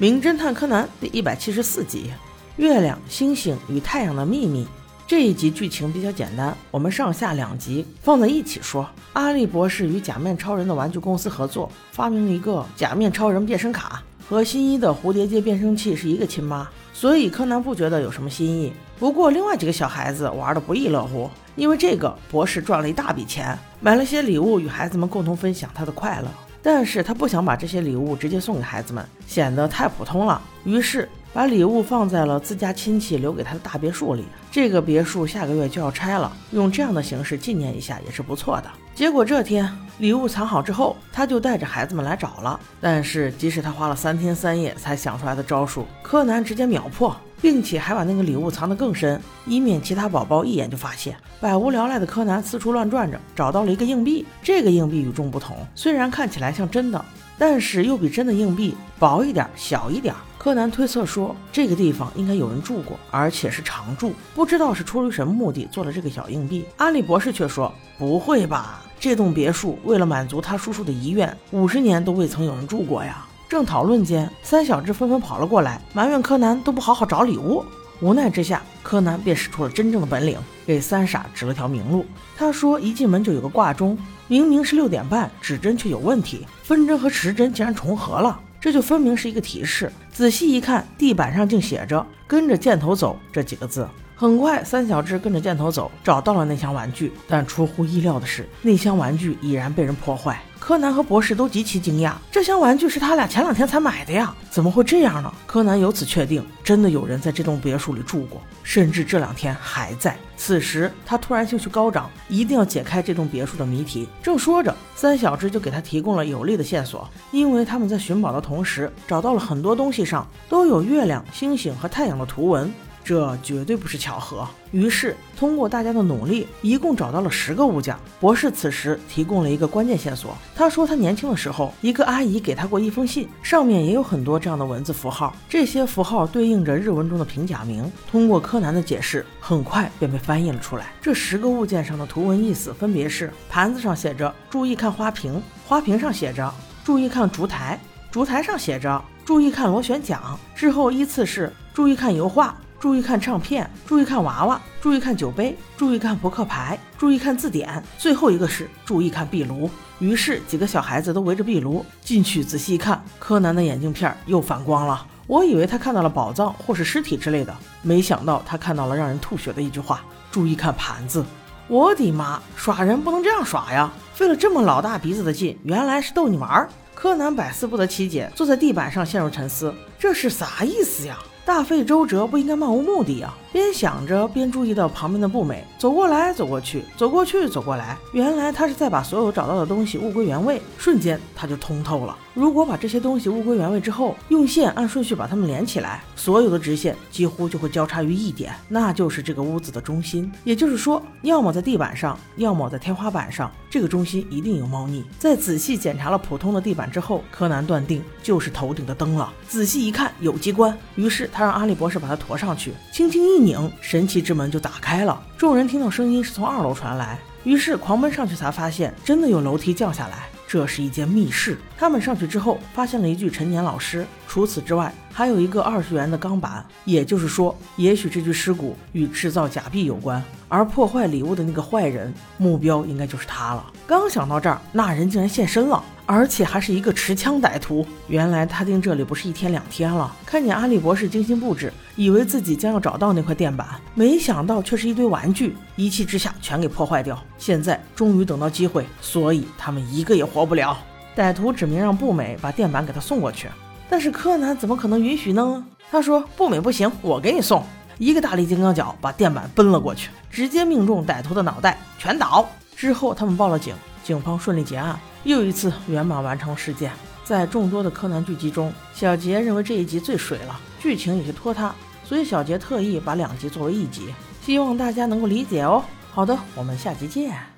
名侦探柯南》第一百七十四集《月亮、星星与太阳的秘密》。这一集剧情比较简单，我们上下两集放在一起说。阿笠博士与假面超人的玩具公司合作，发明了一个假面超人变身卡，和新一的蝴蝶结变声器是一个亲妈，所以柯南不觉得有什么新意。不过另外几个小孩子玩的不亦乐乎，因为这个博士赚了一大笔钱，买了些礼物与孩子们共同分享他的快乐。但是他不想把这些礼物直接送给孩子们，显得太普通了，于是。把礼物放在了自家亲戚留给他的大别墅里。这个别墅下个月就要拆了，用这样的形式纪念一下也是不错的。结果这天礼物藏好之后，他就带着孩子们来找了。但是即使他花了三天三夜才想出来的招数，柯南直接秒破，并且还把那个礼物藏得更深，以免其他宝宝一眼就发现。百无聊赖的柯南四处乱转着，找到了一个硬币。这个硬币与众不同，虽然看起来像真的，但是又比真的硬币薄一点、小一点。柯南推测说，这个地方应该有人住过，而且是常住。不知道是出于什么目的做了这个小硬币。安利博士却说：“不会吧，这栋别墅为了满足他叔叔的遗愿，五十年都未曾有人住过呀！”正讨论间，三小只纷纷跑了过来，埋怨柯南都不好好找礼物。无奈之下，柯南便使出了真正的本领，给三傻指了条明路。他说：“一进门就有个挂钟，明明是六点半，指针却有问题，分针和时针竟然重合了。”这就分明是一个提示。仔细一看，地板上竟写着“跟着箭头走”这几个字。很快，三小只跟着箭头走，找到了那箱玩具。但出乎意料的是，那箱玩具已然被人破坏。柯南和博士都极其惊讶，这箱玩具是他俩前两天才买的呀，怎么会这样呢？柯南由此确定，真的有人在这栋别墅里住过，甚至这两天还在。此时，他突然兴趣高涨，一定要解开这栋别墅的谜题。正说着，三小只就给他提供了有力的线索，因为他们在寻宝的同时，找到了很多东西上都有月亮、星星和太阳的图文。这绝对不是巧合。于是，通过大家的努力，一共找到了十个物件。博士此时提供了一个关键线索。他说，他年轻的时候，一个阿姨给他过一封信，上面也有很多这样的文字符号。这些符号对应着日文中的平假名。通过柯南的解释，很快便被翻译了出来。这十个物件上的图文意思分别是：盘子上写着“注意看花瓶”，花瓶上写着“注意看烛台”，烛台上写着“注意看螺旋桨”。之后依次是“注意看油画”。注意看唱片，注意看娃娃，注意看酒杯，注意看扑克牌，注意看字典，最后一个是注意看壁炉。于是几个小孩子都围着壁炉进去仔细一看，柯南的眼镜片又反光了。我以为他看到了宝藏或是尸体之类的，没想到他看到了让人吐血的一句话：注意看盘子。我的妈，耍人不能这样耍呀！费了这么老大鼻子的劲，原来是逗你玩儿。柯南百思不得其解，坐在地板上陷入沉思，这是啥意思呀？大费周折不应该漫无目的呀！边想着边注意到旁边的步美走过来走过去，走过去走过来，原来他是在把所有找到的东西物归原位。瞬间他就通透了。如果把这些东西物归原位之后，用线按顺序把它们连起来，所有的直线几乎就会交叉于一点，那就是这个屋子的中心。也就是说，要么在地板上，要么在天花板上，这个中心一定有猫腻。在仔细检查了普通的地板之后，柯南断定就是头顶的灯了。仔细一看，有机关，于是他让阿笠博士把它驮上去，轻轻一一拧，神奇之门就打开了。众人听到声音是从二楼传来，于是狂奔上去，才发现真的有楼梯降下来。这是一间密室，他们上去之后发现了一具陈年老尸，除此之外还有一个二十元的钢板，也就是说，也许这具尸骨与制造假币有关，而破坏礼物的那个坏人目标应该就是他了。刚想到这儿，那人竟然现身了。而且还是一个持枪歹徒。原来他盯这里不是一天两天了。看见阿笠博士精心布置，以为自己将要找到那块垫板，没想到却是一堆玩具。一气之下全给破坏掉。现在终于等到机会，所以他们一个也活不了。歹徒指明让步美把电板给他送过去，但是柯南怎么可能允许呢？他说：“步美不行，我给你送。”一个大力金刚脚把电板奔了过去，直接命中歹徒的脑袋，全倒。之后他们报了警，警方顺利结案。又一次圆满完成了事件。在众多的柯南剧集中，小杰认为这一集最水了，剧情有些拖沓，所以小杰特意把两集作为一集，希望大家能够理解哦。好的，我们下集见。